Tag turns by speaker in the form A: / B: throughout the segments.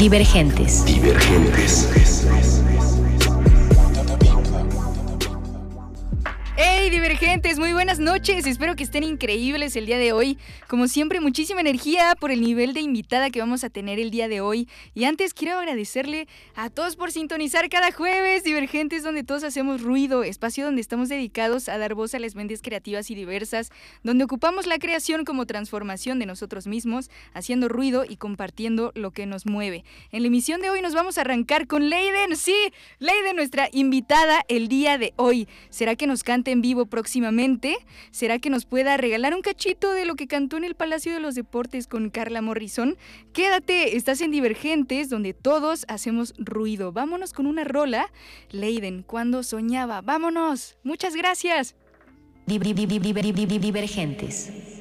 A: Divergentes.
B: Divergentes.
C: ¡Hey divergentes! Muy buenas noches, espero que estén increíbles el día de hoy. Como siempre, muchísima energía por el nivel de invitada que vamos a tener el día de hoy. Y antes quiero agradecerle a todos por sintonizar cada jueves Divergentes donde todos hacemos ruido, espacio donde estamos dedicados a dar voz a las mentes creativas y diversas, donde ocupamos la creación como transformación de nosotros mismos, haciendo ruido y compartiendo lo que nos mueve. En la emisión de hoy nos vamos a arrancar con Leiden, sí, Leiden nuestra invitada el día de hoy. ¿Será que nos cante en vivo próximamente? ¿Será que nos pueda regalar un cachito de lo que cantó en el Palacio de los Deportes con Carla Morrison? Quédate, estás en Divergentes, donde todos hacemos ruido. Vámonos con una rola. Leiden, cuando soñaba. Vámonos. Muchas gracias.
A: Divergentes.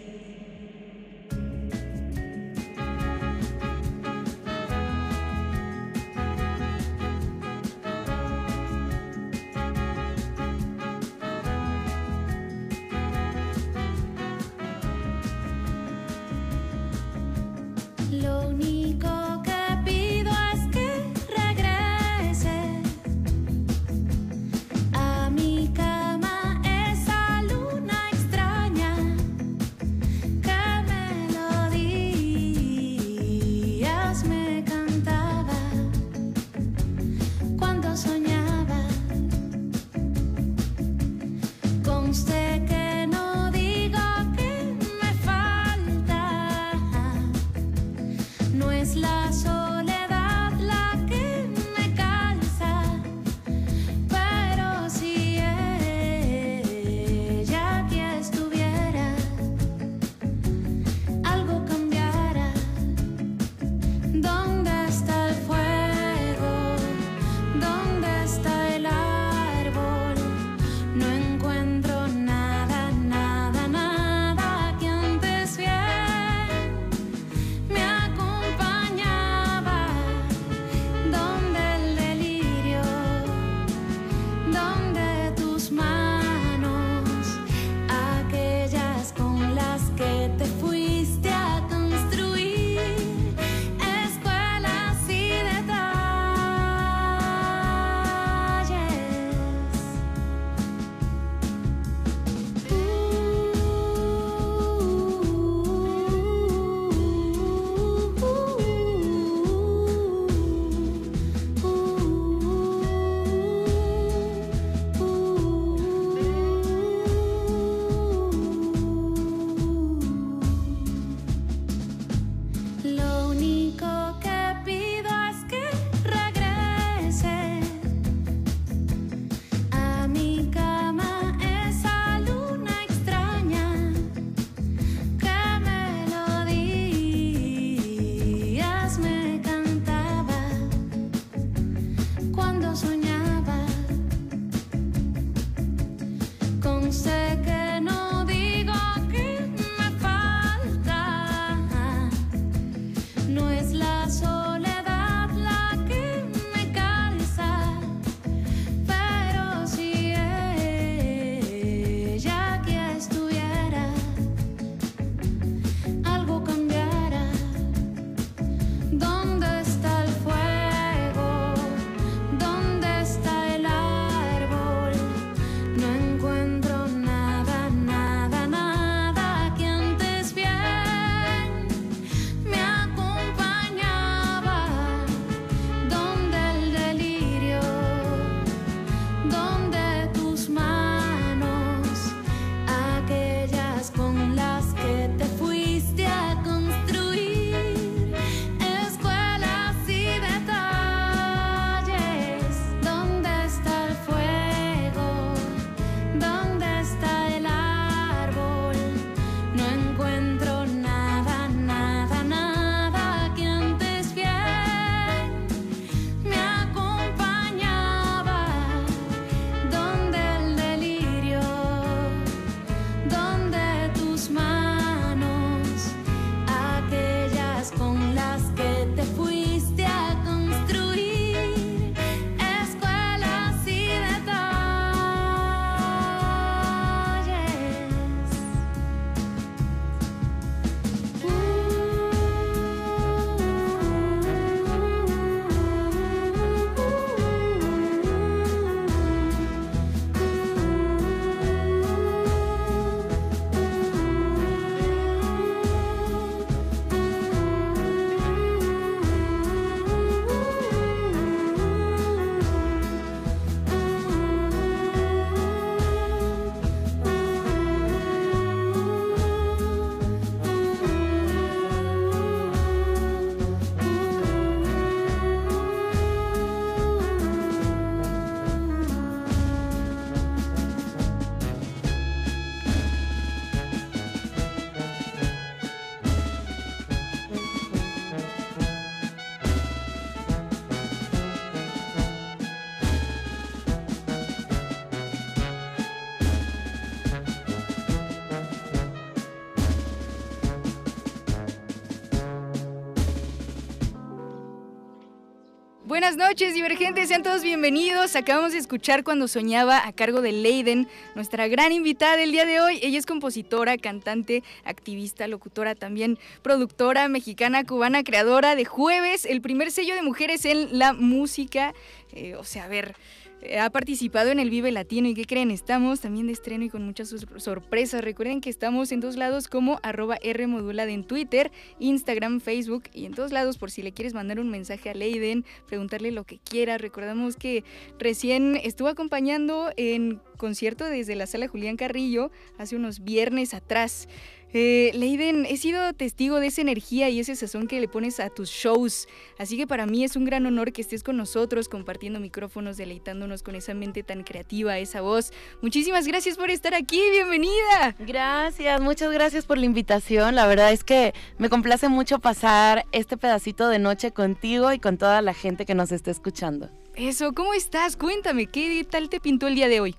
C: Buenas noches, divergentes, sean todos bienvenidos. Acabamos de escuchar Cuando Soñaba a cargo de Leiden, nuestra gran invitada del día de hoy. Ella es compositora, cantante, activista, locutora, también productora mexicana, cubana, creadora de Jueves, el primer sello de mujeres en la música. Eh, o sea, a ver, eh, ha participado en el Vive Latino y ¿qué creen? Estamos también de estreno y con muchas sor- sorpresas. Recuerden que estamos en dos lados como arroba Rmodulada en Twitter, Instagram, Facebook y en todos lados por si le quieres mandar un mensaje a Leiden, preguntarle lo que quiera. Recordamos que recién estuvo acompañando en concierto desde la sala Julián Carrillo hace unos viernes atrás. Eh, Leiden, he sido testigo de esa energía y ese sazón que le pones a tus shows. Así que para mí es un gran honor que estés con nosotros compartiendo micrófonos, deleitándonos con esa mente tan creativa, esa voz. Muchísimas gracias por estar aquí, bienvenida.
D: Gracias, muchas gracias por la invitación. La verdad es que me complace mucho pasar este pedacito de noche contigo y con toda la gente que nos está escuchando.
C: Eso, ¿cómo estás? Cuéntame, ¿qué tal te pintó el día de hoy?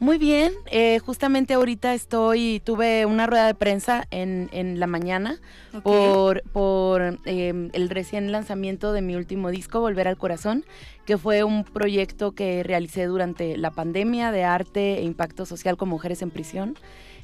D: Muy bien, eh, justamente ahorita estoy, tuve una rueda de prensa en, en la mañana por, por eh, el recién lanzamiento de mi último disco, Volver al Corazón, que fue un proyecto que realicé durante la pandemia de arte e impacto social con mujeres en prisión.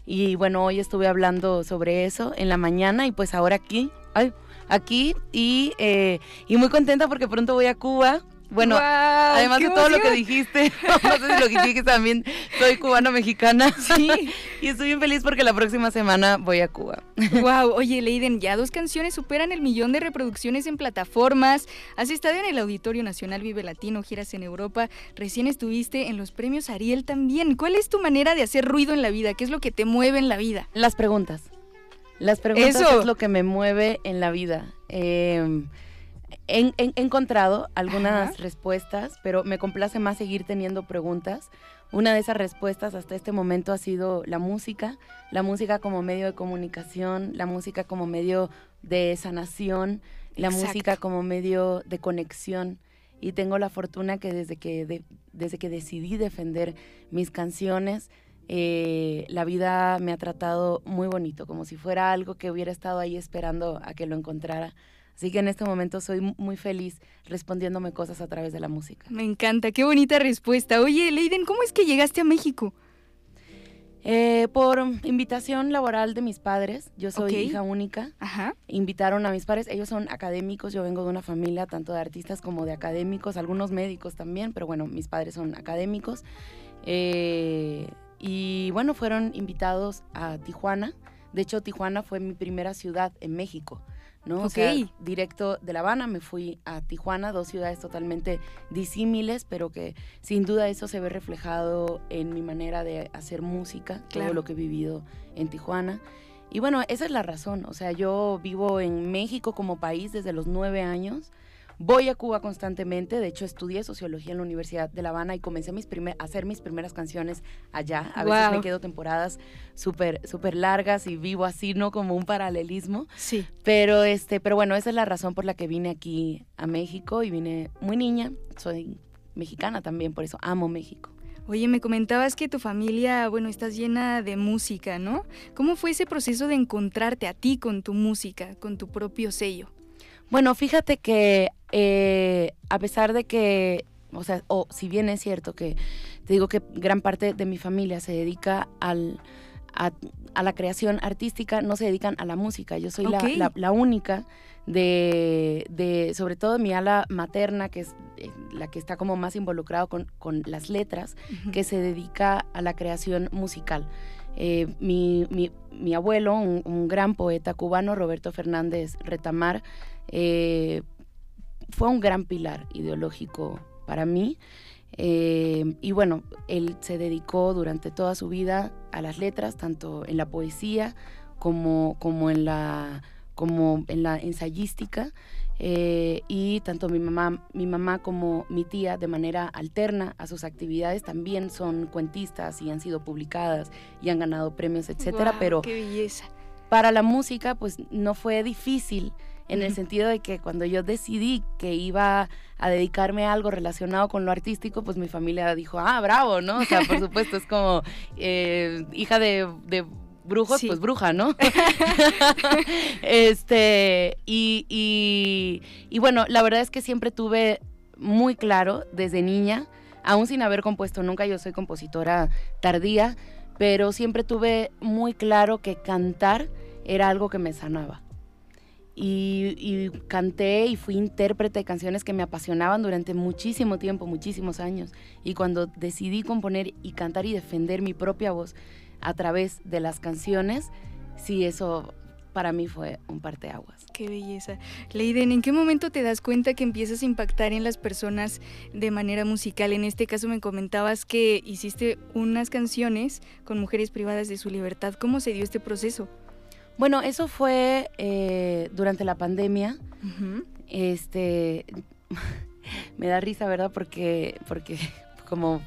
D: Y bueno, hoy estuve hablando sobre eso en la mañana y pues ahora aquí, ay, aquí y, eh, y muy contenta porque pronto voy a Cuba. Bueno, además
C: ¡Qué
D: de todo lo que dijiste, no sé si lo que dijiste también, soy cubano-mexicana.
C: Sí.
D: y estoy bien feliz porque la próxima semana voy a Cuba.
C: Wow, oye Leiden, ya dos canciones superan el millón de reproducciones en plataformas. Has estado en el Auditorio Nacional Vive Latino, giras en Europa. Recién estuviste en los premios Ariel también. ¿Cuál es tu manera de hacer ruido en la vida? ¿Qué es lo que te mueve en la vida?
D: Las preguntas. Las preguntas
C: Eso.
D: es lo que me mueve en la vida. Eh, he, encontrado algunas
C: Ajá.
D: respuestas, pero me complace más seguir teniendo preguntas. Una de esas respuestas hasta este momento ha sido la música, la música como medio de comunicación, la música como medio de sanación, la
C: Exacto.
D: música como medio de conexión. Y tengo la fortuna que desde que, de- desde que decidí defender mis canciones, eh, la vida me ha tratado muy bonito, como si fuera algo que hubiera estado ahí esperando a que lo encontrara. Así que en este momento soy mu- muy feliz respondiéndome cosas a través de la música.
C: Me encanta, qué bonita respuesta. Oye Leiden, ¿cómo es que llegaste a México?
D: Eh, por invitación laboral de mis padres, yo soy hija única,
C: Ajá.
D: invitaron a mis padres, ellos son académicos, yo vengo de una familia tanto de artistas como de académicos, algunos médicos también, pero bueno, mis padres son académicos. Eh, y bueno, fueron invitados a Tijuana. De hecho, Tijuana fue mi primera ciudad en México, ¿no? O sea,
C: Ok.
D: directo de La Habana me fui a Tijuana, dos ciudades totalmente disímiles, pero que sin duda eso se ve reflejado en mi manera de hacer música,
C: Claro.
D: todo lo que he vivido en Tijuana. Y bueno, esa es la razón. O sea, yo vivo en México como país desde los nueve años. Voy a Cuba constantemente. De hecho, estudié sociología en la Universidad de La Habana y comencé mis primer- a hacer mis primeras canciones allá. A veces me quedo temporadas súper súper largas y vivo así, ¿no? Como un paralelismo.
C: Sí.
D: Pero, este, pero bueno, esa es la razón por la que vine aquí a México y vine muy niña. Soy mexicana también, por eso amo México.
C: Oye, me comentabas que tu familia, bueno, estás llena de música, ¿no? ¿Cómo fue ese proceso de encontrarte a ti con tu música, con tu propio sello?
D: Bueno, fíjate que eh, a pesar de que, o sea, o si bien es cierto que te digo que gran parte de mi familia se dedica al, a, a la creación artística, no se dedican a la música. Yo soy la, la única de, de, sobre todo mi ala materna, que es eh, la que está como más involucrado con, con las letras, que se dedica a la creación musical. Eh, mi, mi- mi abuelo, un, un gran poeta cubano, Roberto Fernández Retamar, eh, fue un gran pilar ideológico para mí. Eh, y bueno, él se dedicó durante toda su vida a las letras, tanto en la poesía como, como, en, la, como en la ensayística. Eh, y tanto mi mamá, mi mamá como mi tía, de manera alterna a sus actividades, también son cuentistas y han sido publicadas y han ganado premios, etcétera.
C: Guau,
D: pero
C: Qué belleza.
D: para la música, pues no fue difícil en el sentido de que cuando yo decidí que iba a dedicarme a algo relacionado con lo artístico, pues mi familia dijo, ah, bravo, ¿no? O sea, por supuesto, es como eh, hija de, de brujos,
C: Sí.
D: pues bruja, ¿no? este, y, y, y bueno, la verdad es que siempre tuve muy claro desde niña, aún sin haber compuesto nunca, yo soy compositora tardía, pero siempre tuve muy claro que cantar era algo que me sanaba. Y, canté y fui intérprete de canciones que me apasionaban durante muchísimo tiempo, muchísimos años. Y cuando decidí componer y cantar y defender mi propia voz a través de las canciones, sí, eso para mí fue un parteaguas.
C: Qué belleza. Leiden, ¿en qué momento te das cuenta que empiezas a impactar en las personas de manera musical? En este caso me comentabas que hiciste unas canciones con mujeres privadas de su libertad. ¿Cómo se dio este proceso?
D: Bueno, eso fue eh, durante la pandemia. Este, me da risa, ¿verdad? Porque, porque como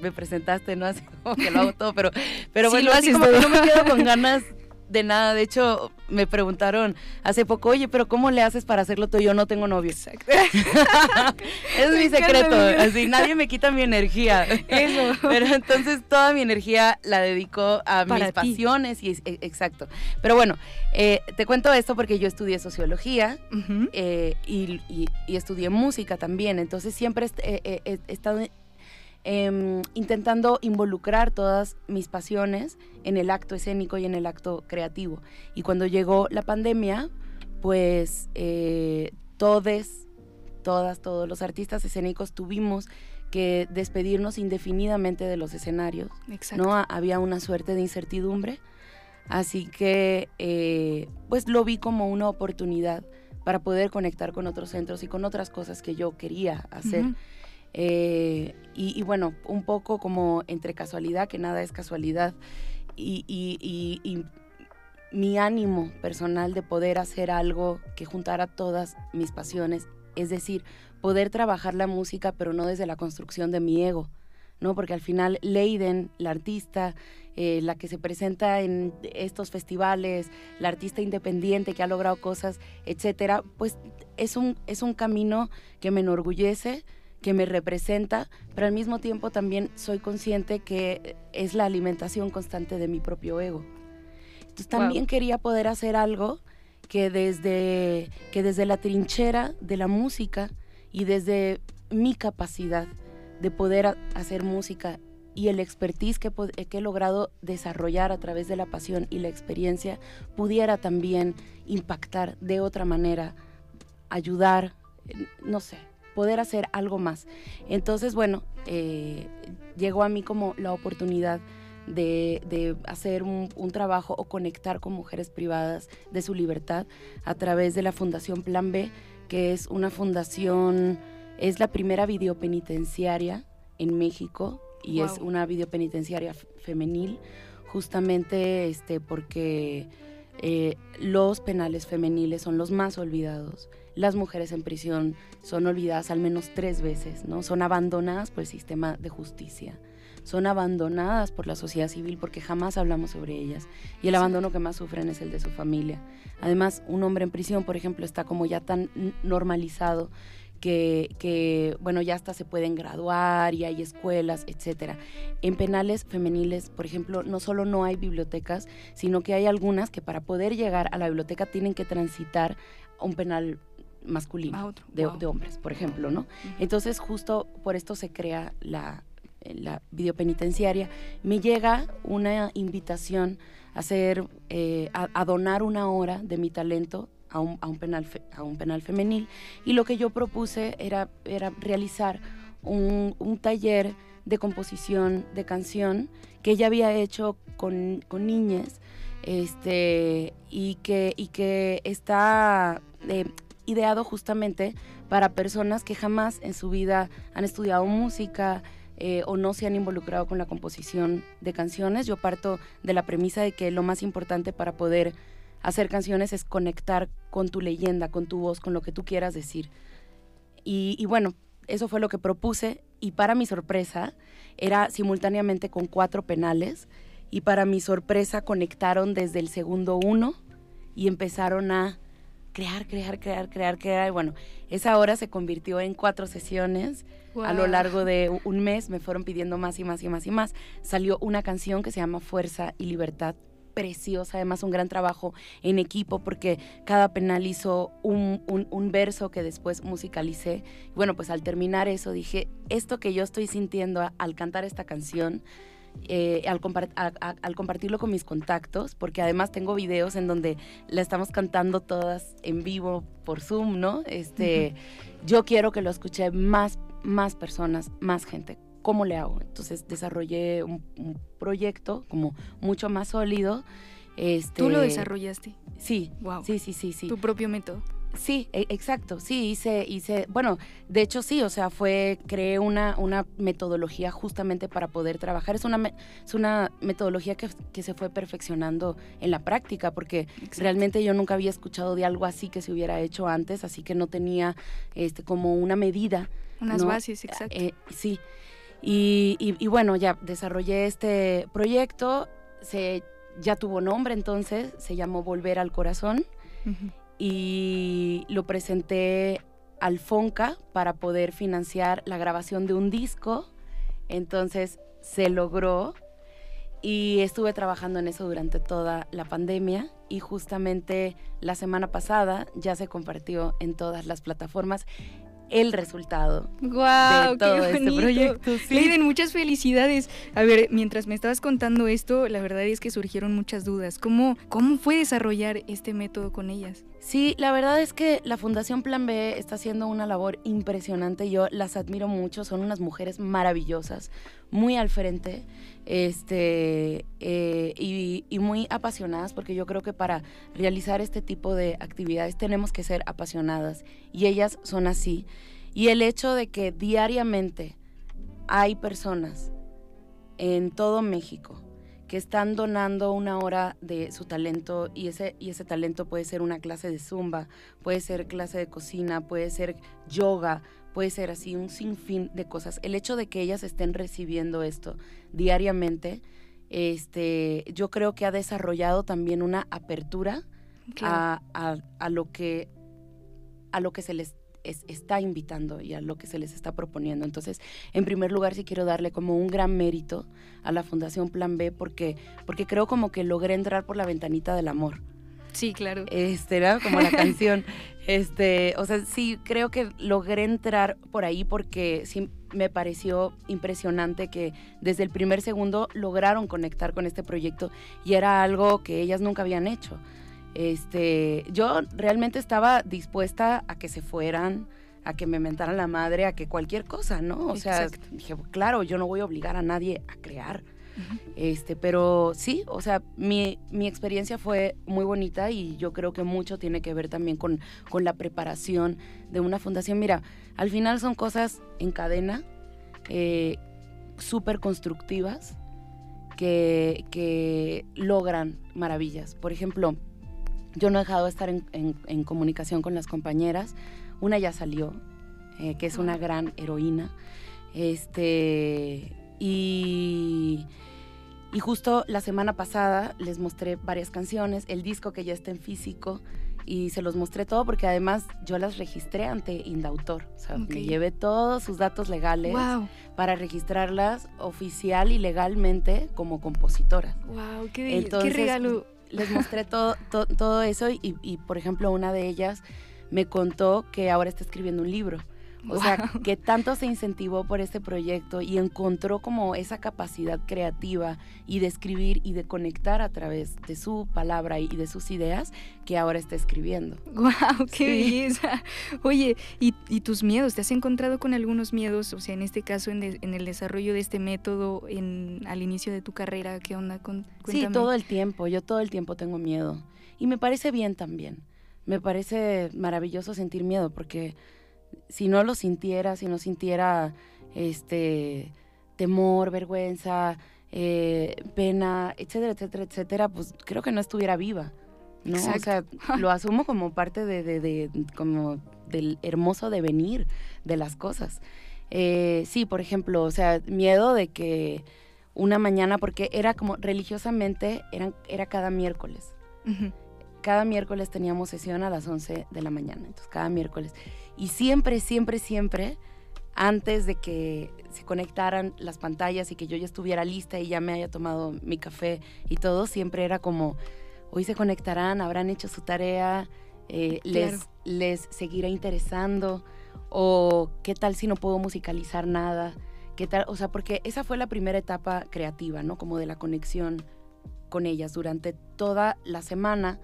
D: me presentaste, ¿no? Así como que lo hago todo, pero, pero
C: Sí,
D: bueno,
C: lo
D: así
C: haces
D: como que no me quedo con ganas de nada. De hecho, me preguntaron hace poco, oye, pero ¿cómo le haces para hacerlo tú? Yo no tengo novio.
C: Exacto.
D: es
C: Me
D: mi secreto. Así, nadie me quita mi energía.
C: Eso.
D: Pero entonces toda mi energía la dedico a
C: Para
D: mis
C: ti.
D: pasiones y e- exacto. Pero bueno, eh, te cuento esto porque yo estudié sociología eh, y, y- y estudié música también. Entonces siempre est- eh, eh, he estado em, intentando involucrar todas mis pasiones en el acto escénico y en el acto creativo. Y cuando llegó la pandemia, pues eh, todes, todas, todos los artistas escénicos tuvimos que despedirnos indefinidamente de los escenarios.
C: Exacto.
D: ¿no? Ha- Había una suerte de incertidumbre. Así que, eh, pues lo vi como una oportunidad para poder conectar con otros centros y con otras cosas que yo quería hacer.
C: Ujú.
D: Eh, y, bueno, un poco como entre casualidad, que nada es casualidad, y mi ánimo personal de poder hacer algo que juntara todas mis pasiones, es decir, poder trabajar la música, pero no desde la construcción de mi ego, ¿no? Porque al final Leiden, la artista, eh, la que se presenta en estos festivales, la artista independiente que ha logrado cosas, etcétera, pues es un, es un camino que me enorgullece, que me representa, pero al mismo tiempo también soy consciente que es la alimentación constante de mi propio ego. Entonces
C: Wow.
D: también quería poder hacer algo que desde, que desde la trinchera de la música y desde mi capacidad de poder hacer música y el expertise que, he logrado desarrollar a través de la pasión y la experiencia pudiera también impactar de otra manera, ayudar, no sé, poder hacer algo más. Entonces, bueno, eh, llegó a mí como la oportunidad de, de hacer un, un trabajo o conectar con mujeres privadas de su libertad a través de la Fundación Plan B, que es una fundación, es la primera videopenitenciaria en México y es una videopenitenciaria femenil, justamente este, porque eh, los penales femeniles son los más olvidados. Las mujeres en prisión son olvidadas al menos tres veces, ¿no? Son abandonadas por el sistema de justicia. Son abandonadas por la sociedad civil porque jamás hablamos sobre ellas. Y el abandono que más sufren es el de su familia. Además, un hombre en prisión, por ejemplo, está como ya tan normalizado que, que, bueno, ya hasta se pueden graduar y hay escuelas, etcétera. En penales femeniles, por ejemplo, no solo no hay bibliotecas, sino que hay algunas que para poder llegar a la biblioteca tienen que transitar a un penal masculino,
C: otro,
D: de,
C: wow.
D: de hombres, por ejemplo, ¿no? Entonces, justo por esto se crea la, la videopenitenciaria. Me llega una invitación a, hacer, eh, a, a donar una hora de mi talento a un, a un penal, fe- a un penal femenil y lo que yo propuse era, era realizar un, un taller de composición de canción que ella había hecho con, con niñas este, y, que, y que está eh, ideado justamente para personas que jamás en su vida han estudiado música eh, o no se han involucrado con la composición de canciones. Yo parto de la premisa de que lo más importante para poder hacer canciones es conectar con tu leyenda, con tu voz, con lo que tú quieras decir. Y, y bueno, eso fue lo que propuse y para mi sorpresa era simultáneamente con cuatro penales y para mi sorpresa conectaron desde el segundo uno y empezaron a crear, crear, crear, crear, crear. Y bueno, esa hora se convirtió en cuatro sesiones. A lo largo de un mes me fueron pidiendo más y más y más y más. Salió una canción que se llama Fuerza y Libertad preciosa, además un gran trabajo en equipo porque cada penal hizo un, un- un verso que después musicalicé. Y bueno, pues al terminar eso dije, esto que yo estoy sintiendo al cantar esta canción, eh, al, compar- a- a- al compartirlo con mis contactos, porque además tengo videos en donde la estamos cantando todas en vivo por Zoom, ¿no? Este, Yo quiero que lo escuche más, más personas, más gente. ¿Cómo le hago? Entonces desarrollé un, un proyecto como mucho más sólido. Este,
C: Tú lo desarrollaste.
D: Sí,
C: Wow.
D: sí, sí, sí, sí.
C: Tu propio método.
D: Sí, e- exacto. Sí, hice, hice, bueno, de hecho sí, o sea, fue, creé una, una metodología justamente para poder trabajar. Es una, me- es una metodología que, que se fue perfeccionando en la práctica, porque realmente yo nunca había escuchado de algo así que se hubiera hecho antes, así que no tenía este, como una medida.
C: Unas
D: ¿no?
C: bases, exacto.
D: Eh, sí. Y, y- y bueno, ya desarrollé este proyecto, se, ya tuvo nombre entonces, se llamó Volver al Corazón. Y lo presenté al Fonca para poder financiar la grabación de un disco. Entonces se logró y estuve trabajando en eso durante toda la pandemia y justamente la semana pasada ya se compartió en todas las plataformas el resultado
C: ¡Guau!
D: de todo
C: ¡Qué
D: este proyecto. sí.
C: Leiden, muchas felicidades. A ver, mientras me estabas contando esto, la verdad es que surgieron muchas dudas. ¿Cómo, cómo fue desarrollar este método con ellas?
D: Sí, la verdad es que la Fundación Plan B está haciendo una labor impresionante. Yo las admiro mucho, son unas mujeres maravillosas, muy al frente este, eh, y, y muy apasionadas, porque yo creo que para realizar este tipo de actividades tenemos que ser apasionadas y ellas son así. Y el hecho de que diariamente hay personas en todo México que están donando una hora de su talento y ese, y ese talento puede ser una clase de zumba, puede ser clase de cocina, puede ser yoga, puede ser así un sinfín de cosas. El hecho de que ellas estén recibiendo esto diariamente, este, yo creo que ha desarrollado también una apertura a, a- a lo que a lo que se les es- está invitando y a lo que se les está proponiendo. Entonces, en primer lugar, sí quiero darle como un gran mérito a la Fundación Plan B porque, porque creo como que logré entrar por la ventanita del amor.
C: Sí, claro.
D: Este, era como la canción. Este, o sea, sí, creo que logré entrar por ahí porque sí me pareció impresionante que desde el primer segundo lograron conectar con este proyecto y era algo que ellas nunca habían hecho. Este, yo realmente estaba dispuesta a que se fueran, a que me mentaran la madre, a que cualquier cosa, ¿no? O sea,
C: Exacto.
D: dije, claro, yo no voy a obligar a nadie a crear. Este, pero sí, o sea, mi, mi experiencia fue muy bonita y yo creo que mucho tiene que ver también con, con la preparación de una fundación. Mira, al final son cosas en cadena, eh, súper constructivas, que, que logran maravillas. Por ejemplo, yo no he dejado de estar en, en- en comunicación con las compañeras. Una ya salió, eh, que es una gran heroína. Este, y, y justo la semana pasada les mostré varias canciones, el disco que ya está en físico, y se los mostré todo porque además yo las registré ante Indautor. O sea, me llevé todos sus datos legales
C: Wow,
D: para registrarlas oficial y legalmente como compositora.
C: wow, qué, qué
D: Entonces,
C: regalo.
D: Les mostré todo, to- todo eso y, y, por ejemplo, una de ellas me contó que ahora está escribiendo un libro. O sea, que tanto se incentivó por este proyecto y encontró como esa capacidad creativa y de escribir y de conectar a través de su palabra y de sus ideas que ahora está escribiendo.
C: ¡Wow! ¡Qué
D: Sí.
C: belleza! Oye, ¿y, y tus miedos? ¿Te has encontrado con algunos miedos? O sea, en este caso, en, de- en el desarrollo de este método en, al inicio de tu carrera, ¿qué onda? Con,
D: Sí,
C: cuéntame.
D: todo el tiempo, yo todo el tiempo tengo miedo. Y me parece bien también. Me parece maravilloso sentir miedo porque si no lo sintiera, si no sintiera este temor, vergüenza, eh, pena, etcétera, etcétera, etcétera, pues creo que no estuviera viva. ¿no? O sea, lo asumo como parte de, de- de- como del hermoso devenir de las cosas. Eh, sí, por ejemplo, o sea, miedo de que una mañana, porque era como religiosamente, eran, era cada miércoles. Cada miércoles teníamos sesión a las 11 de la mañana, entonces cada miércoles. Y siempre, siempre, siempre antes de que se conectaran las pantallas y que yo ya estuviera lista y ya me haya tomado mi café y todo, siempre era como, hoy se conectarán, habrán hecho su tarea, eh, les, les seguirá interesando, o qué tal si no puedo musicalizar nada, qué tal, o sea, porque esa fue la primera etapa creativa, ¿no? Como de la conexión con ellas durante toda la semana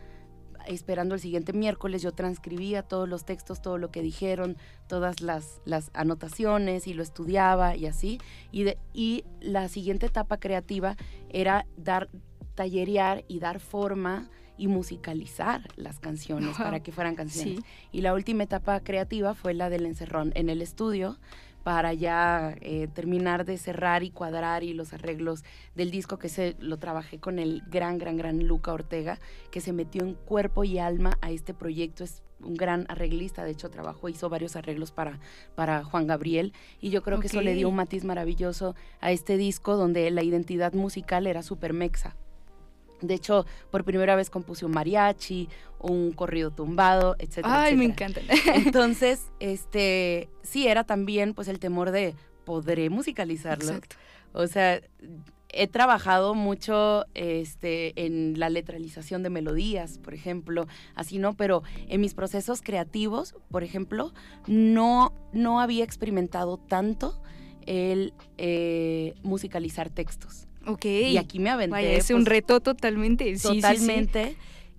D: esperando el siguiente miércoles, yo transcribía todos los textos, todo lo que dijeron, todas las, las anotaciones y lo estudiaba y así. Y, de- y la siguiente etapa creativa era dar, tallerear y dar forma y musicalizar las canciones
C: Wow.
D: para que fueran canciones.
C: Sí.
D: Y la última etapa creativa fue la del encerrón en el estudio para ya eh, terminar de cerrar y cuadrar y los arreglos del disco que se lo trabajé con el gran, gran, gran Luca Ortega, que se metió en cuerpo y alma a este proyecto. Es un gran arreglista, de hecho trabajó, hizo varios arreglos para, para Juan Gabriel y yo creo que eso le dio un matiz maravilloso a este disco donde la identidad musical era súper mexa. De hecho, por primera vez compuse un mariachi, un corrido tumbado, etcétera.
C: Ay, me encantan.
D: Entonces, este, sí era también pues el temor de podré musicalizarlo.
C: Exacto.
D: O sea, he trabajado mucho este, en la letralización de melodías, por ejemplo, así no, pero en mis procesos creativos, por ejemplo, no, no había experimentado tanto el eh, musicalizar textos.
C: Ok.
D: Y aquí me aventé.
C: Vaya, es un
D: pues,
C: reto totalmente. Sí, sí, sí.
D: totalmente.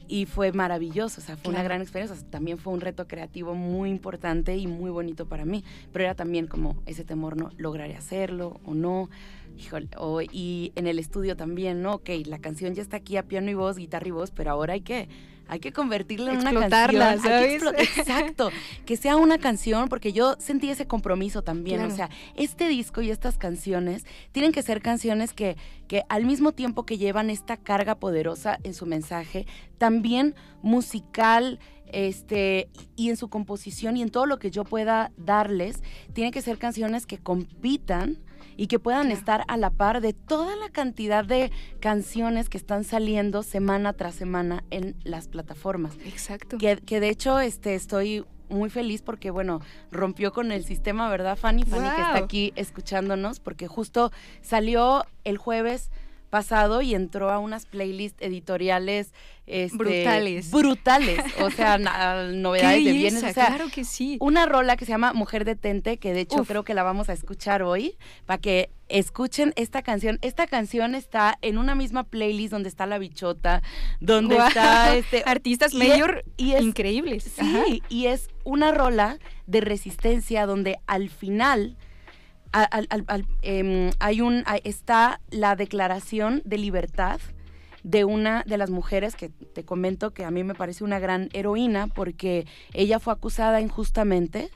D: Y fue maravilloso, o sea, fue una gran experiencia. O sea, también fue un reto creativo muy importante y muy bonito para mí. Pero era también como ese temor, ¿no? ¿Lograré hacerlo o no? Híjole, o- y en el estudio también, ¿no? Ok, la canción ya está aquí a piano y voz, guitarra y voz, pero ahora hay que, hay que convertirla en una canción. Exacto, que sea una canción, porque yo sentí ese compromiso también.
C: Claro.
D: O sea, este disco y estas canciones tienen que ser canciones que, que al mismo tiempo que llevan esta carga poderosa en su mensaje, también musical, este, y en su composición y en todo lo que yo pueda darles, tienen que ser canciones que compitan y que puedan
C: Claro.
D: estar a la par de toda la cantidad de canciones que están saliendo semana tras semana en las plataformas.
C: Exacto.
D: Que, que de hecho este, estoy muy feliz porque, bueno, rompió con el sistema, ¿verdad, Fanny? Fanny que está aquí escuchándonos, porque justo salió el jueves pasado y entró a unas playlists editoriales este,
C: Brutales.
D: brutales o sea na-
C: Qué
D: novedades de bienes o sea
C: claro que sí.
D: una rola que se llama Mujer Detente, que de hecho
C: Uf.
D: creo que la vamos a escuchar hoy, para que escuchen esta canción. Esta canción está en una misma playlist donde está La Bichota, donde
C: Guau.
D: está este...
C: Artistas
D: y es-
C: mayor
D: y es-
C: increíbles.
D: Sí,
C: Ajá.
D: y es una rola de resistencia donde al final al- al- al- em, hay un, está la declaración de libertad de una de las mujeres que te comento que a mí me parece una gran heroína porque ella fue acusada injustamente,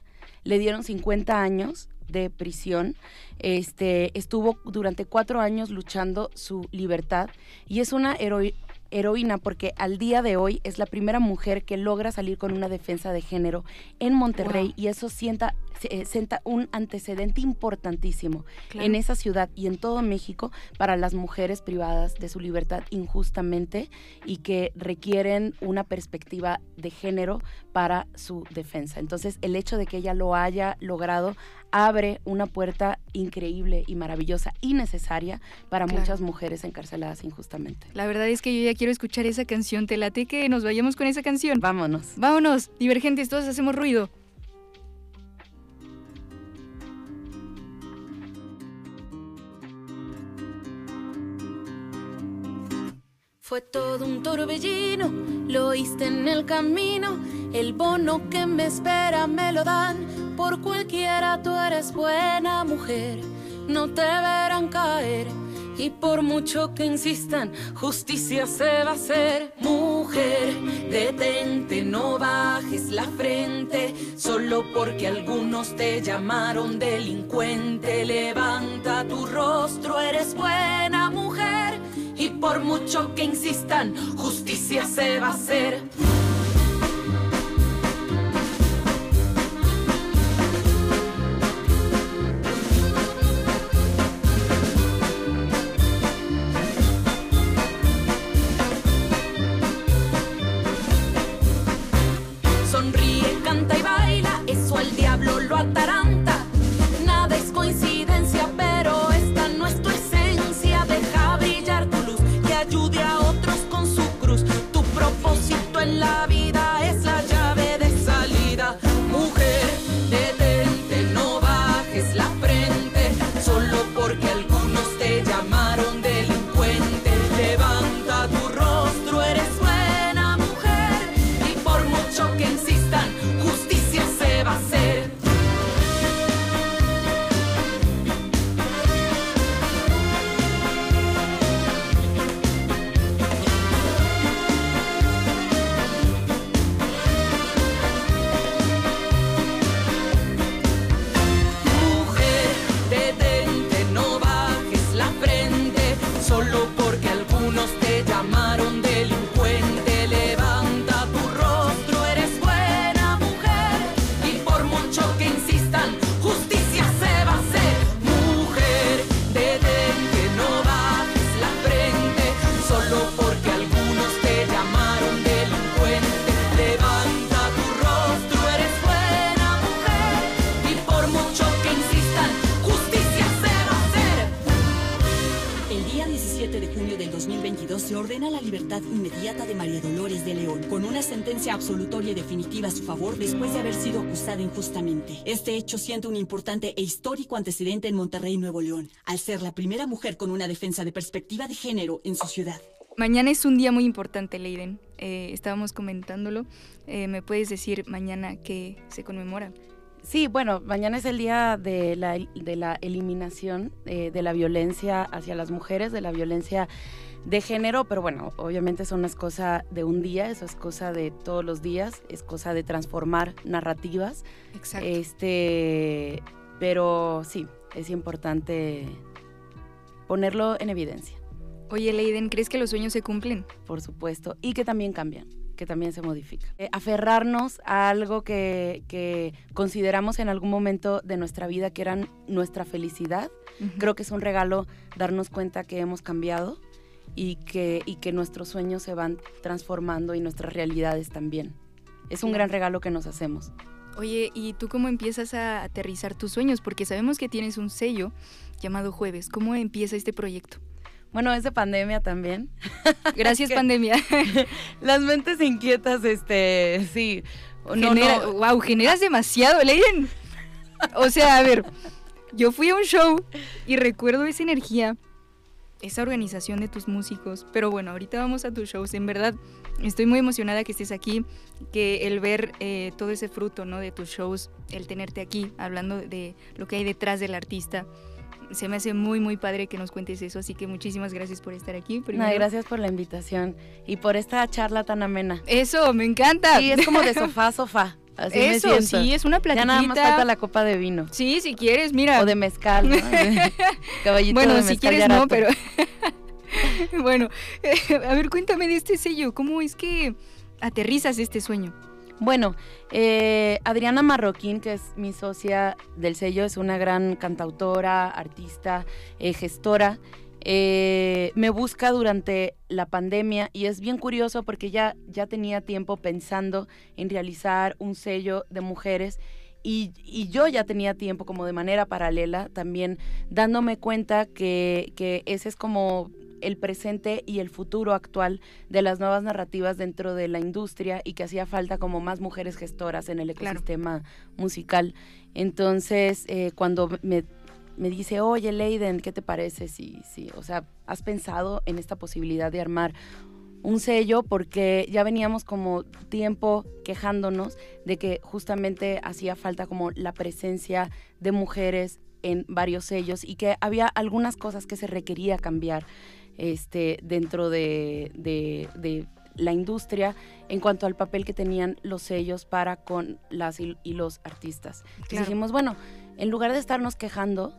D: le dieron 50 años de prisión, este, estuvo durante cuatro años luchando su libertad y es una heroi- heroína porque al día de hoy es la primera mujer que logra salir con una defensa de género en Monterrey
C: Wow.
D: y eso sienta, eh, sienta un antecedente importantísimo
C: Claro.
D: en esa ciudad y en todo México para las mujeres privadas de su libertad injustamente y que requieren una perspectiva de género para su defensa. Entonces, el hecho de que ella lo haya logrado abre una puerta increíble y maravillosa y necesaria para
C: Claro.
D: muchas mujeres encarceladas injustamente.
C: La verdad es que yo ya quiero escuchar esa canción. Te late que nos vayamos con esa canción.
D: Vámonos.
C: Vámonos, divergentes, todos hacemos ruido.
E: Fue todo un torbellino, lo oíste en el camino. El bono que me espera me lo dan. Por cualquiera tú eres buena mujer, no te verán caer. Y por mucho que insistan, justicia se va a hacer. Mujer, detente, no bajes la frente. Solo porque algunos te llamaron delincuente. Levanta tu rostro, eres buena mujer. Por mucho que insistan, justicia se va a hacer.
F: Sentencia absolutoria y definitiva a su favor después de haber sido acusada injustamente. Este hecho siente un importante e histórico antecedente en Monterrey, Nuevo León, al ser la primera mujer con una defensa de perspectiva de género en su ciudad.
C: Mañana es un día muy importante, Leiden. Eh, estábamos comentándolo. Eh, ¿Me puedes decir mañana qué se conmemora?
D: Sí, bueno, mañana es el día de la, de la eliminación eh, de la violencia hacia las mujeres, de la violencia de género, pero bueno, obviamente eso no es cosa de un día, eso es cosa de todos los días, es cosa de transformar narrativas.
C: Exacto.
D: Este, pero sí, es importante ponerlo en evidencia.
C: Oye, Leiden, ¿crees que los sueños se cumplen?
D: Por supuesto, y que también cambian que también se modifica. Eh, aferrarnos a algo que, que, consideramos en algún momento de nuestra vida que era nuestra felicidad, creo que es un regalo darnos cuenta que hemos cambiado y que, y que nuestros sueños se van transformando y nuestras realidades también. Es un gran regalo que nos hacemos.
C: Oye, ¿y tú cómo empiezas a aterrizar tus sueños? Porque sabemos que tienes un sello llamado Jueves. ¿Cómo empieza este proyecto?
D: Bueno, es de pandemia también.
C: Gracias, pandemia.
D: Las mentes inquietas, este, sí.
C: No, no. Wow, generas demasiado, Leiden. O sea, a ver, yo fui a un show y recuerdo esa energía, esa organización de tus músicos. Pero bueno, ahorita vamos a tus shows. En verdad, estoy muy emocionada que estés aquí, que el ver eh, todo ese fruto, ¿no? De tus shows, el tenerte aquí, hablando de lo que hay detrás del artista se me hace muy, muy padre que nos cuentes eso, así que muchísimas gracias por estar aquí.
D: No, gracias por la invitación y por esta charla tan amena.
C: Eso, me encanta.
D: Sí, es como de sofá a sofá. Así
C: Eso, sí, es una platita.
D: Ya nada más falta la copa de vino.
C: Sí, si quieres, mira.
D: O de mezcal, ¿no?
C: Caballito bueno, si quieres no, pero... bueno, a ver, cuéntame de este sello. ¿Cómo es que aterrizas este sueño?
D: Bueno, eh, Adriana Marroquín, que es mi socia del sello, es una gran cantautora, artista, eh, gestora. Eh, me busca durante la pandemia y es bien curioso porque ya, ya tenía tiempo pensando en realizar un sello de mujeres y, y, yo ya tenía tiempo como de manera paralela también dándome cuenta que, que ese es como el presente y el futuro actual de las nuevas narrativas dentro de la industria y que hacía falta como más mujeres gestoras en el ecosistema musical. Entonces, eh, cuando me, me, dice, oye, Leiden, ¿qué te parece? Sí, sí, o sea, ¿has pensado en esta posibilidad de armar un sello porque ya veníamos como tiempo quejándonos de que justamente hacía falta como la presencia de mujeres en varios sellos y que había algunas cosas que se requería cambiar este, dentro de, la industria en cuanto al papel que tenían los sellos para con las y, los artistas. dijimos, bueno, en lugar de estarnos quejando,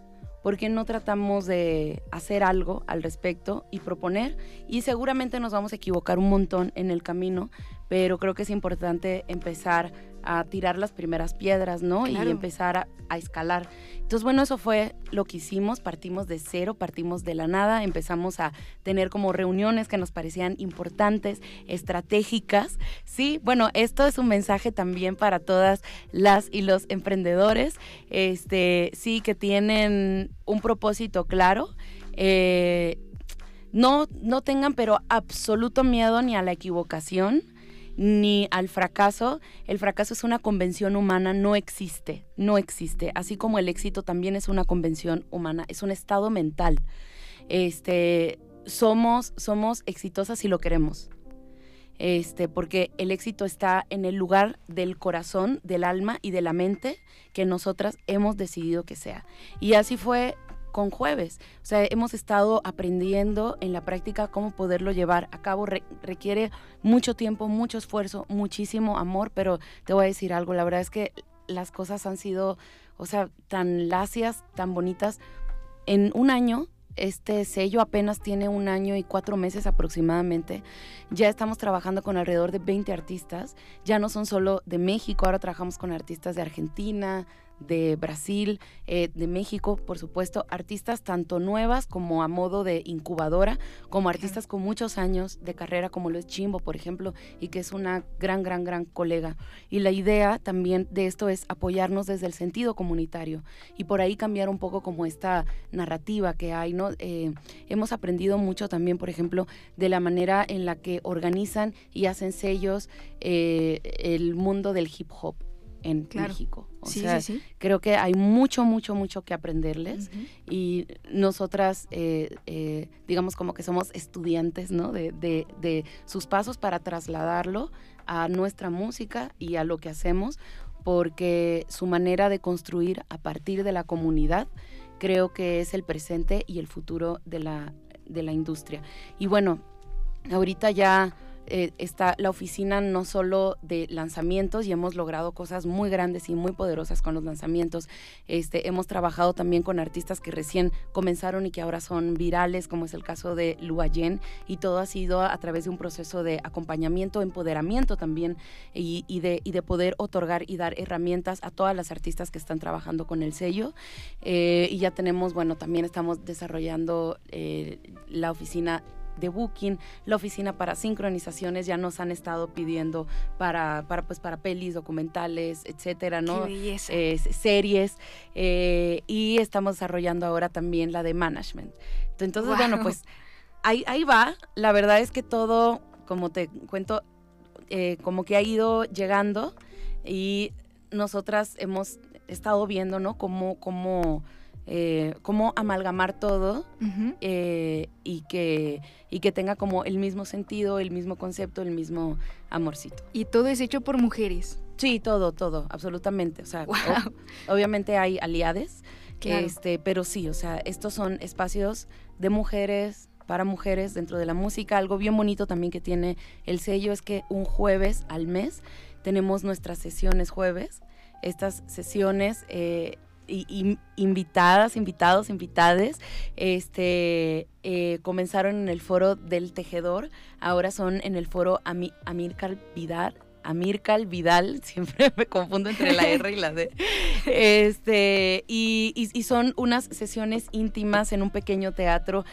D: ¿por qué no tratamos de hacer algo al respecto y proponer? Y seguramente nos vamos a equivocar un montón en el camino, pero creo que es importante empezar a tirar las primeras piedras, ¿no? Y empezar a, escalar. Entonces, bueno, eso fue lo que hicimos, partimos de cero, partimos de la nada, empezamos a tener como reuniones que nos parecían importantes, estratégicas, ¿sí? Bueno, esto es un mensaje también para todas las y los emprendedores, este, sí, que tienen un propósito claro. Eh, no, no tengan pero absoluto miedo ni a la equivocación ni al fracaso. El fracaso es una convención humana, no existe, no existe. Así como el éxito también es una convención humana, es un estado mental. Este, somos, somos exitosas si lo queremos. Este, porque el éxito está en el lugar del corazón, del alma y de la mente que nosotras hemos decidido que sea. Y así fue con jueves. O sea, hemos estado aprendiendo en la práctica cómo poderlo llevar a cabo. requiere mucho tiempo, mucho esfuerzo, muchísimo amor, pero te voy a decir algo, la verdad es que las cosas han sido, o sea, tan lacias, tan bonitas. En un año este sello apenas tiene un año y cuatro meses aproximadamente. Ya estamos trabajando con alrededor de 20 artistas. Ya no son solo de México, ahora trabajamos con artistas de Argentina, de Brasil, eh, de México, por supuesto, artistas tanto nuevas como a modo de incubadora, como artistas con muchos años de carrera, como lo es Chimbo, por ejemplo, y que es una gran, gran, gran colega. Y la idea también de esto es apoyarnos desde el sentido comunitario y por ahí cambiar un poco como esta narrativa que hay, ¿no? Eh, hemos aprendido mucho también, por ejemplo, de la manera en la que organizan y hacen sellos eh, el mundo del hip hop en México. O sea, creo que hay mucho, mucho, mucho que aprenderles y nosotras, eh, eh, digamos como que somos estudiantes, ¿no? De, de, sus pasos para trasladarlo a nuestra música y a lo que hacemos, porque su manera de construir a partir de la comunidad creo que es el presente y el futuro de la, de la industria. Y bueno, ahorita ya eh, está la oficina no solo de lanzamientos y hemos logrado cosas muy grandes y muy poderosas con los lanzamientos. Este, hemos trabajado también con artistas que recién comenzaron y que ahora son virales, como es el caso de Lua Yen, y todo ha sido a través de un proceso de acompañamiento, empoderamiento también y, de, y de, poder otorgar y dar herramientas a todas las artistas que están trabajando con el sello. Eh, y ya tenemos, bueno, también estamos desarrollando eh, la oficina de Booking, la oficina para sincronizaciones ya nos han estado pidiendo para, para, pues, para pelis, documentales, etcétera, ¿no? series. Eh, y estamos desarrollando ahora también la de management. Entonces, bueno, pues ahí, ahí va. La verdad es que todo, como te cuento, eh, como que ha ido llegando y nosotras hemos estado viendo, ¿no? Cómo, cómo eh, cómo amalgamar todo eh, y, que, y que tenga como el mismo sentido, el mismo concepto, el mismo amorcito.
C: ¿Y todo es hecho por mujeres?
D: Sí, todo, todo, absolutamente. O sea, obviamente hay aliades, este, pero sí, o sea, estos son espacios de mujeres, para mujeres dentro de la música. Algo bien bonito también que tiene el sello es que un jueves al mes tenemos nuestras sesiones jueves. Estas sesiones eh, y, invitadas, invitados, invitades, este, eh, comenzaron en el foro del tejedor, ahora son en el foro Amircal Vidal, Amircal Vidal, siempre me confundo entre la R y la D. Este, y, y, son unas sesiones íntimas en un pequeño teatro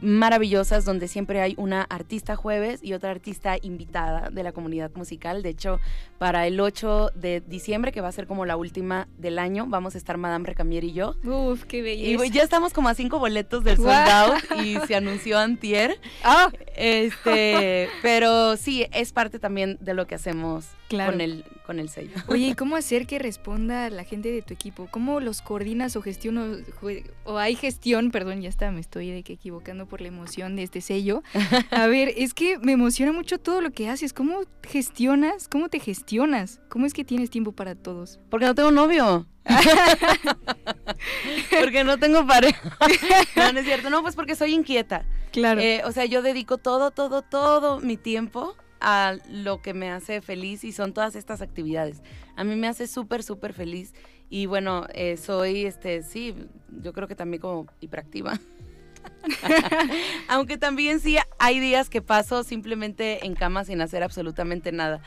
D: maravillosas donde siempre hay una artista jueves y otra artista invitada de la comunidad musical. De hecho, para el 8 de diciembre, que va a ser como la última del año, vamos a estar Madame Recamier y yo.
C: Uf, qué belleza.
D: Y ya estamos como a cinco boletos del sold out y se anunció antier. Ah. Este, pero sí, es parte también de lo que hacemos con, el, con el sello.
C: Oye, ¿y cómo hacer que responda la gente de tu equipo? ¿Cómo los coordinas o gestionas? O, hay gestión, perdón, ya está, me estoy de que equivocando por la emoción de este sello. A ver, es que me emociona mucho todo lo que haces. ¿Cómo gestionas? ¿Cómo te gestionas? ¿Cómo es que tienes tiempo para todos?
D: Porque no tengo novio. porque no tengo pareja. no, no es cierto. No, pues porque soy inquieta.
C: Claro.
D: Eh, o sea, yo dedico todo, todo, todo mi tiempo a lo que me hace feliz y son todas estas actividades. A mí me hace súper, súper feliz y bueno, eh, soy, este, sí, yo creo que también como hiperactiva. Aunque también sí hay días que paso simplemente en cama sin hacer absolutamente nada.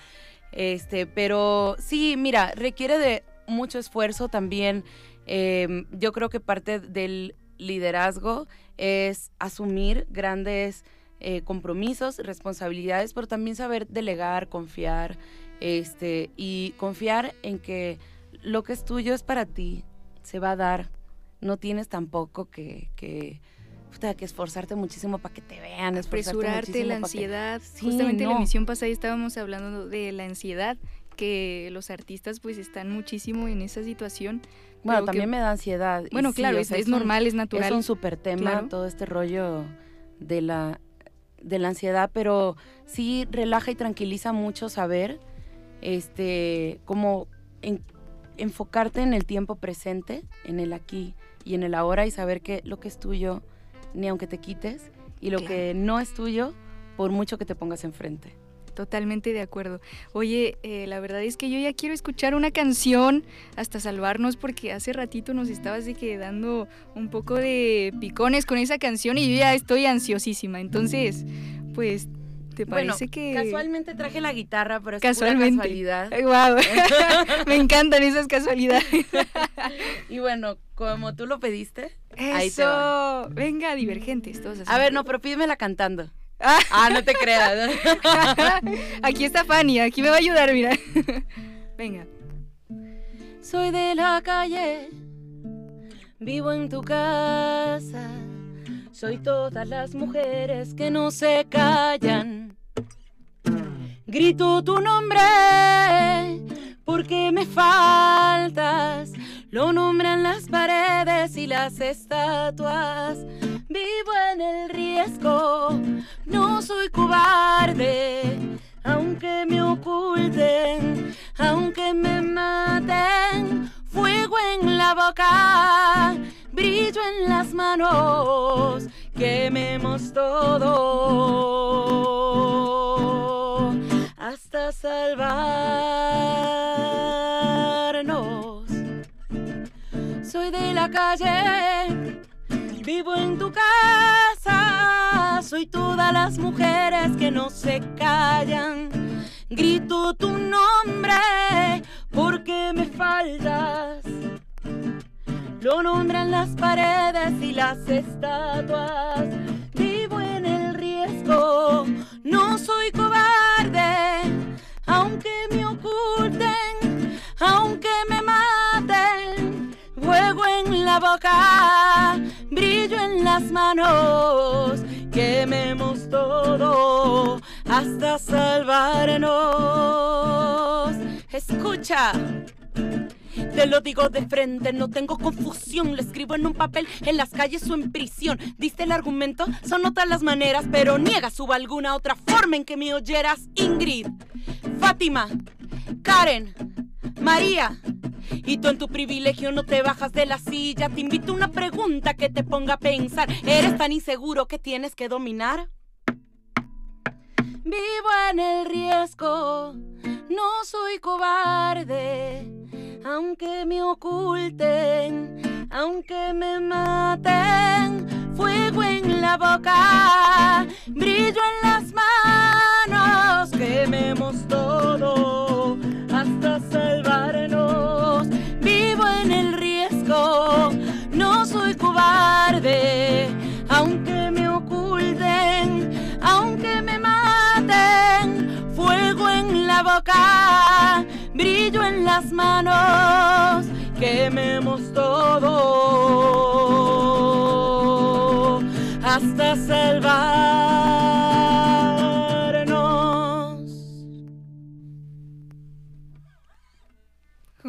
D: Este, pero sí, mira, requiere de mucho esfuerzo también. Em, yo creo que parte del liderazgo es asumir grandes eh, compromisos, responsabilidades, pero también saber delegar, confiar, este, y confiar en que lo que es tuyo es para ti, se va a dar. No tienes tampoco que, que, que esforzarte muchísimo para que te vean,
C: apresurarte, la ansiedad. Justamente en la emisión pasada estábamos hablando de la ansiedad, que los artistas pues están muchísimo en esa situación.
D: Bueno, también me da ansiedad.
C: Bueno, claro, es, normal, es natural.
D: Es un súper tema todo este rollo de la de la ansiedad, pero sí relaja y tranquiliza mucho saber, este, como enfocarte en el tiempo presente, en el aquí y en el ahora y saber que lo que es tuyo, ni aunque te quites, y lo que no es tuyo, por mucho que te pongas enfrente.
C: Totalmente de acuerdo. Oye, eh, la verdad es que yo ya quiero escuchar una canción hasta salvarnos porque hace ratito nos estabas de que dando un poco de picones con esa canción y yo ya estoy ansiosísima. Entonces, pues ¿Te parece que...?
D: Casualmente traje la guitarra, pero es casualmente. casualidad.
C: Wow. Me encantan esas casualidades.
D: y bueno, como tú lo pediste,
C: Eso. Venga, divergentes. Todos
D: A ver, no, pero pídemela cantando. Ah. no te creas.
C: aquí está Fanny, aquí me va a ayudar, mira. Venga.
D: Soy de la calle, vivo en tu casa. Soy todas las mujeres que no se callan. Grito tu nombre porque me faltas. Lo nombran las paredes y las estatuas. Vivo en el riesgo, no soy cobarde. Aunque me oculten, aunque me maten, fuego en la boca, brillo en las manos, quememos todo hasta salvarnos. Soy de la calle Vivo en tu casa, soy todas las mujeres que no se callan. Grito tu nombre porque me faltas. Lo nombran las paredes y las estatuas. Vivo en el riesgo, no soy cobarde, aunque me oculten, aunque me maten. Boca brillo en las manos, quememos todo hasta salvarnos. Escucha. Te lo digo de frente, no tengo confusión. Lo escribo en un papel, en las calles o en prisión. Diste el argumento, son otras las maneras, pero niega suba alguna otra forma en que me oyeras. Ingrid, Fátima, Karen, María. Y tú en tu privilegio no te bajas de la silla. Te invito a una pregunta que te ponga a pensar. ¿Eres tan inseguro que tienes que dominar? Vivo en el riesgo, no soy cobarde. Aunque me oculten, aunque me maten, fuego en la boca, brillo en las manos, quememos todo hasta salvarnos. Vivo en el riesgo, no soy cobarde, aunque me oculten, aunque me maten. Fuego en la boca, brillo en las manos, quememos todo hasta salvar.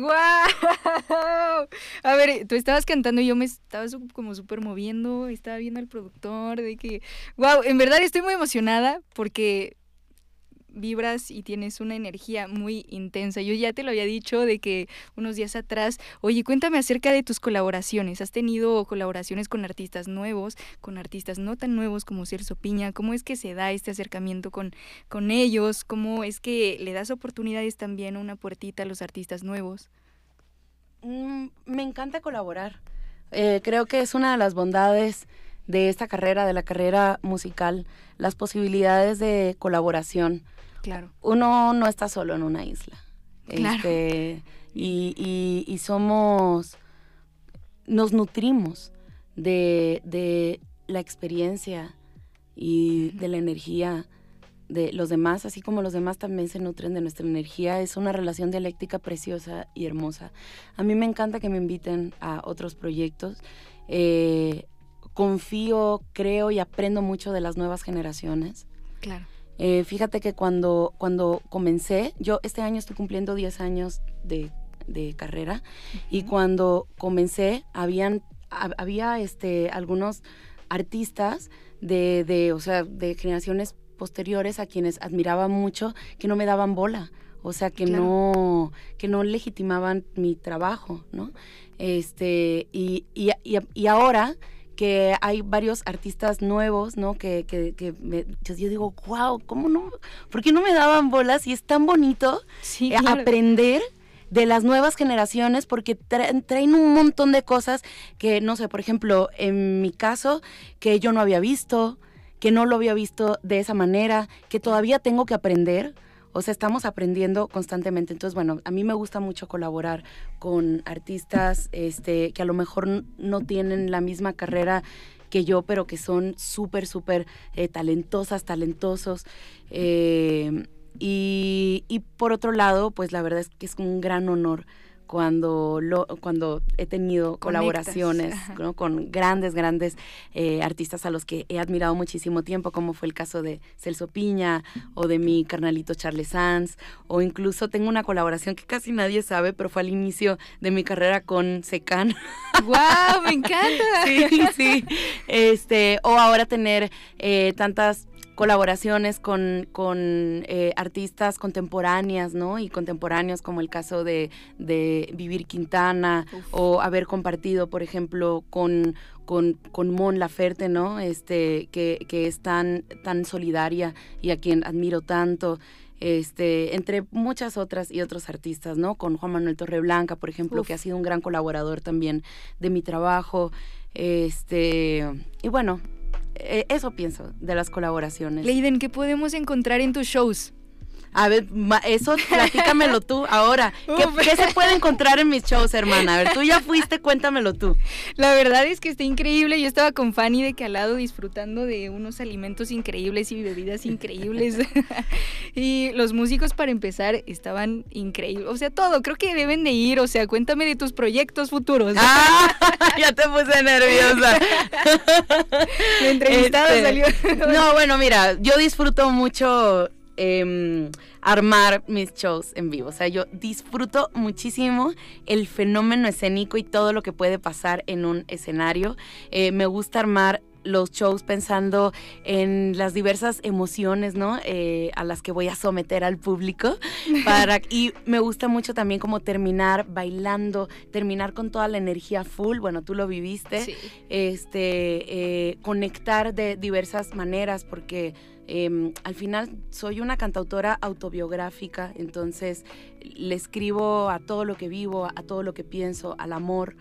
C: ¡Wow! A ver, tú estabas cantando y yo me estaba como súper moviendo, estaba viendo al productor, de que, wow, en verdad estoy muy emocionada porque vibras y tienes una energía muy intensa. Yo ya te lo había dicho de que unos días atrás, oye, cuéntame acerca de tus colaboraciones. ¿Has tenido colaboraciones con artistas nuevos, con artistas no tan nuevos como Cerso Piña? ¿Cómo es que se da este acercamiento con, con ellos? ¿Cómo es que le das oportunidades también una puertita a los artistas nuevos?
D: Mm, me encanta colaborar. Eh, creo que es una de las bondades de esta carrera, de la carrera musical, las posibilidades de colaboración.
C: Claro.
D: Uno no está solo en una isla.
C: Claro.
D: Este, y, y, somos, nos nutrimos de, de la experiencia y de la energía de los demás, así como los demás también se nutren de nuestra energía. Es una relación dialéctica preciosa y hermosa. A mí me encanta que me inviten a otros proyectos. Eh, confío, creo y aprendo mucho de las nuevas generaciones.
C: Claro.
D: Eh, fíjate que cuando, cuando comencé, yo este año estoy cumpliendo 10 años de, carrera y cuando comencé habían, había este, algunos artistas de, de, o sea, de generaciones posteriores a quienes admiraba mucho que no me daban bola. O sea, que no, que no legitimaban mi trabajo, ¿no? Este, y, y, y ahora que hay varios artistas nuevos, ¿no? Que, que, yo, digo, wow, ¿cómo no? ¿Por qué no me daban bolas? Y es tan bonito eh, aprender de las nuevas generaciones porque traen un montón de cosas que, no sé, por ejemplo, en mi caso, que yo no había visto, que no lo había visto de esa manera, que todavía tengo que aprender. O sea, estamos aprendiendo constantemente. Entonces, bueno, a mí me gusta mucho colaborar con artistas este, que a lo mejor no tienen la misma carrera que yo, pero que son súper, súper eh, talentosas, talentosos. Eh, y, y, por otro lado, pues la verdad es que es un gran honor cuando, lo, cuando he tenido colaboraciones con grandes, grandes eh, artistas a los que he admirado muchísimo tiempo, como fue el caso de Celso Piña o de mi carnalito Charles Sanz, o incluso tengo una colaboración que casi nadie sabe, pero fue al inicio de mi carrera con Secan.
C: ¡Wow! ¡Me encanta!
D: sí, sí. Este, o ahora tener eh, tantas colaboraciones con, con eh, artistas contemporáneas, ¿no? Y contemporáneos como el caso de, de Vivir Quintana o haber compartido, por ejemplo, con, con, con Mon Laferte, ¿no? Este, que, que es tan, tan solidaria y a quien admiro tanto este, entre muchas otras y otros artistas, ¿no? Con Juan Manuel Torreblanca, por ejemplo, que ha sido un gran colaborador también de mi trabajo. Este, y bueno, eh, eso pienso de las colaboraciones.
C: Leiden, ¿qué podemos encontrar en tus shows?
D: A ver, eso platícamelo tú ahora. ¿Qué, se puede encontrar en mis shows, hermana? A ver, tú ya fuiste, cuéntamelo tú.
C: La verdad es que está increíble. Yo estaba con Fanny de que al lado disfrutando de unos alimentos increíbles y bebidas increíbles. y los músicos, para empezar, estaban increíbles. O sea, todo. Creo que deben de ir. O sea, cuéntame de tus proyectos futuros.
D: Ah, ya te puse nerviosa.
C: La entrevistada este, salió.
D: no, bueno, mira, yo disfruto mucho Em, armar mis shows en vivo. O sea, yo disfruto muchísimo el fenómeno escénico y todo lo que puede pasar en un escenario. Eh, me gusta armar los shows pensando en las diversas emociones, ¿no? Eh, a las que voy a someter al público. Para, y me gusta mucho también como terminar bailando, terminar con toda la energía full. Bueno, tú lo viviste. Este, eh, conectar de diversas maneras porque Em, al final soy una cantautora autobiográfica, entonces le escribo a todo lo que vivo, a todo lo que pienso, al amor,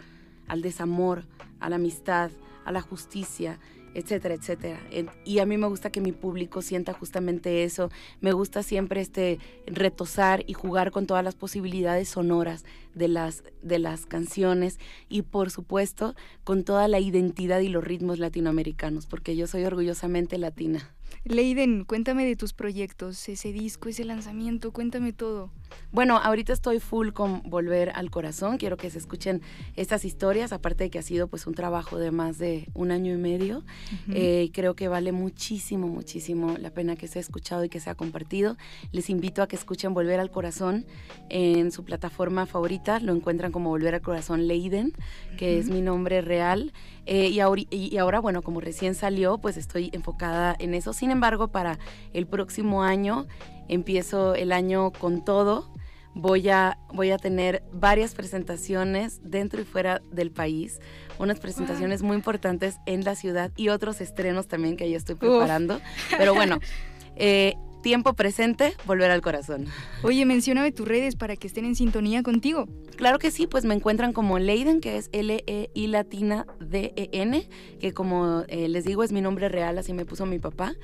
D: al desamor, a la amistad, a la justicia etcétera, etcétera. Y a mí me gusta que mi público sienta justamente eso. Me gusta siempre este retosar y jugar con todas las posibilidades sonoras de las, de las canciones y por supuesto con toda la identidad y los ritmos latinoamericanos, porque yo soy orgullosamente latina.
C: Leiden, cuéntame de tus proyectos, ese disco, ese lanzamiento, cuéntame todo.
D: Bueno, ahorita estoy full con Volver al Corazón, quiero que se escuchen estas historias, aparte de que ha sido pues un trabajo de más de un año y medio, eh, creo que vale muchísimo, muchísimo la pena que sea escuchado y que sea compartido. Les invito a que escuchen Volver al Corazón en su plataforma favorita, lo encuentran como Volver al Corazón Leiden, que es mi nombre real. Eh, y, ahora, bueno, como recién salió, pues estoy enfocada en eso. Sin embargo, para el próximo año, empiezo el año con todo. Voy a, voy a tener varias presentaciones dentro y fuera del país, unas presentaciones muy importantes en la ciudad y otros estrenos también que ya estoy preparando. Pero bueno, eh, tiempo presente, volver al corazón.
C: Oye, mencióname tus redes para que estén en sintonía contigo.
D: Claro que sí, pues me encuentran como Leiden, que es L-E-I latina D-E-N, que como eh, les digo es mi nombre real, así me puso mi papá.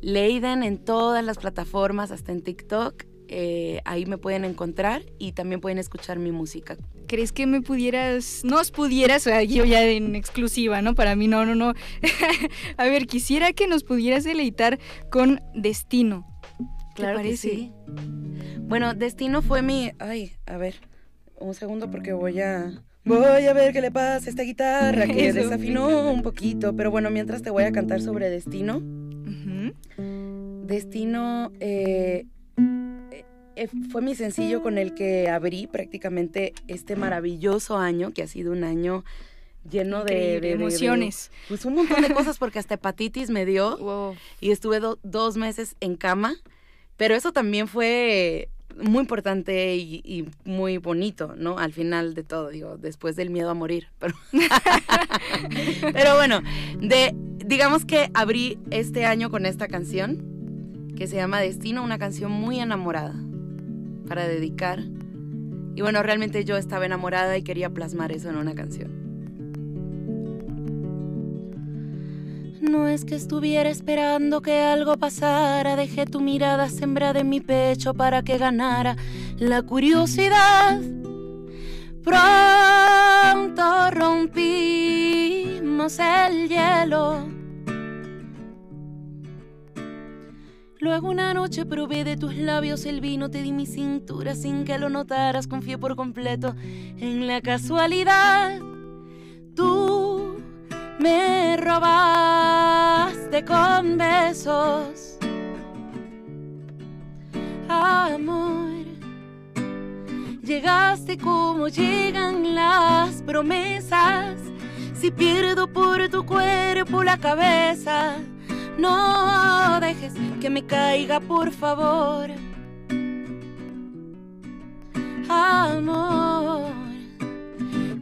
D: Leiden en todas las plataformas, hasta en TikTok. Eh, ahí me pueden encontrar y también pueden escuchar mi música.
C: ¿Crees que me pudieras, nos pudieras, o sea, yo ya en exclusiva, ¿no? Para mí no, no, no. a ver, quisiera que nos pudieras deleitar con Destino.
D: Claro que sí. Bueno, Destino fue mi. Ay, a ver, un segundo porque voy a. Voy a ver qué le pasa a esta guitarra que desafinó un poquito. Pero bueno, mientras te voy a cantar sobre Destino. Destino eh, eh, fue mi sencillo con el que abrí prácticamente este maravilloso año, que ha sido un año lleno de,
C: emociones.
D: pues un montón de cosas porque hasta hepatitis me dio y estuve dos meses en cama pero eso también fue muy importante y, muy bonito, ¿no? Al final de todo, digo, después del miedo a morir. Pero, pero bueno, de, digamos que abrí este año con esta canción que se llama Destino, una canción muy enamorada para dedicar. Y bueno, realmente yo estaba enamorada y quería plasmar eso en una canción. No es que estuviera esperando que algo pasara, dejé tu mirada sembrada en mi pecho para que ganara la curiosidad. Pronto rompimos el hielo. Luego una noche probé de tus labios el vino, te di mi cintura sin que lo notaras, confié por completo en la casualidad. Tú me robaste con besos, amor. Llegaste como llegan las promesas. Si pierdo por tu cuerpo la cabeza, no dejes que me caiga, por favor. Amor,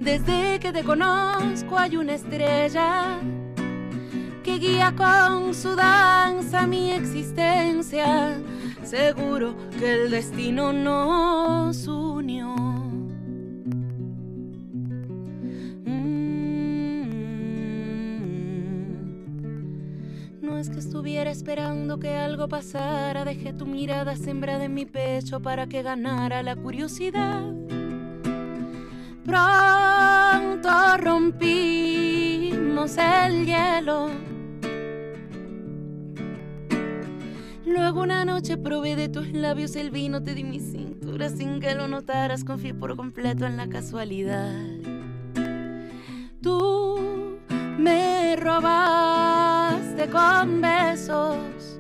D: desde que te conozco hay una estrella que guía con su danza mi existencia. Seguro que el destino nos unió. Mm. No es que estuviera esperando que algo pasara, dejé tu mirada sembrada en mi pecho para que ganara la curiosidad. Pronto rompimos el hielo. Luego una noche probé de tus labios el vino, te di mi cintura sin que lo notaras, confié por completo en la casualidad. Tú me robaste con besos,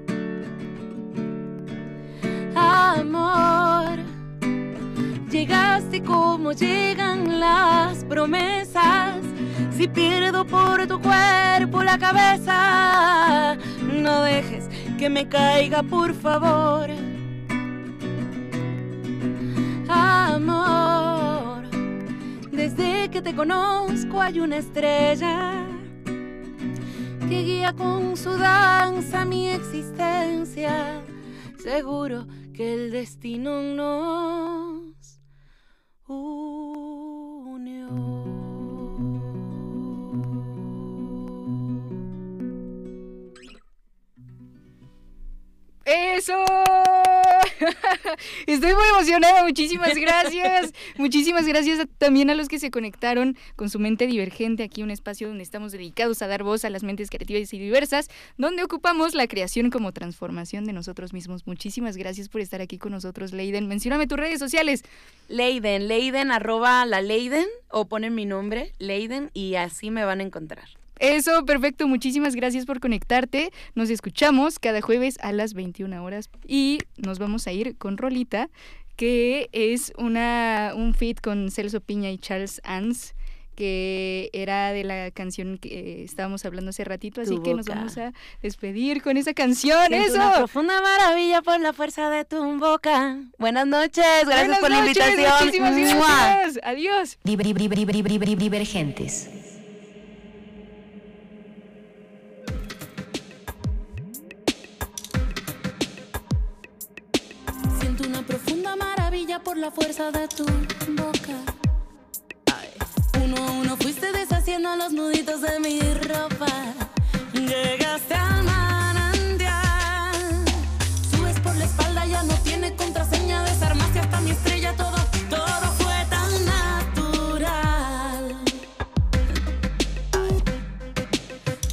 D: amor. Llegaste como llegan las promesas. Si pierdo por tu cuerpo la cabeza, no dejes que me caiga, por favor. Amor, desde que te conozco hay una estrella que guía con su danza mi existencia. Seguro que el destino nos
C: ¡Eso! Estoy muy emocionada, muchísimas gracias. muchísimas gracias también a los que se conectaron con su mente divergente, aquí un espacio donde estamos dedicados a dar voz a las mentes creativas y diversas, donde ocupamos la creación como transformación de nosotros mismos. Muchísimas gracias por estar aquí con nosotros, Leiden. Mencióname tus redes sociales.
D: Leiden, Leiden, arroba la Leiden, o ponen mi nombre, Leiden, y así me van a encontrar.
C: Eso, perfecto. Muchísimas gracias por conectarte. Nos escuchamos cada jueves a las 21 horas y nos vamos a ir con Rolita, que es una, un feat con Celso Piña y Charles Ans que era de la canción que estábamos hablando hace ratito, así que nos vamos a despedir con esa canción.
D: Siento
C: ¡Eso!
D: Una profunda maravilla por la fuerza de tu boca. Buenas noches, gracias
C: Buenas
D: por la invitación.
C: Muchísimas gracias. Adiós.
A: Divergentes.
E: Por la fuerza de tu boca. Uno a uno fuiste deshaciendo los nuditos de mi ropa. Llegaste al manantial. Subes por la espalda, ya no tiene contraseña. Desarmaste hasta mi estrella, todo, todo fue tan natural.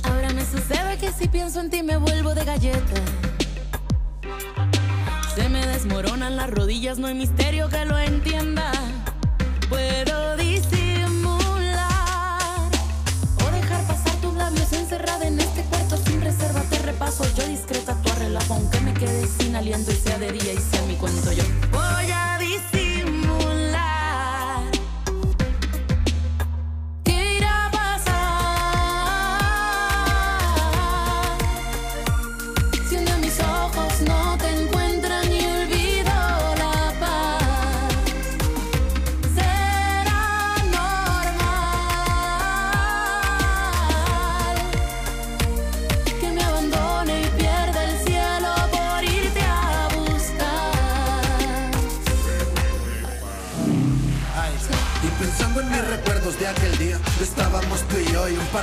E: Ahora me sucede que si pienso en ti me vuelvo de galleta. Desmoronan las rodillas, no hay misterio que lo entienda. Puedo disimular o dejar pasar tus labios encerrada en este cuarto sin reserva. Te repaso yo discreta tu relajo, aunque me quede sin aliento y sea de día y sea mi cuento yo. Voy a disimular.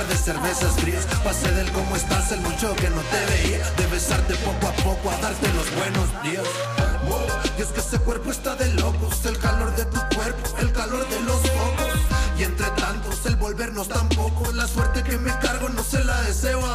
G: Cervezas frías. Pasé del cómo estás, el mucho que no te veía. De besarte poco a poco, a darte los buenos días. Y es que ese cuerpo está de locos, el calor de tu cuerpo, el calor de los focos. Y entre tantos, el volvernos tampoco. La suerte que me cargo no se la deseo
D: a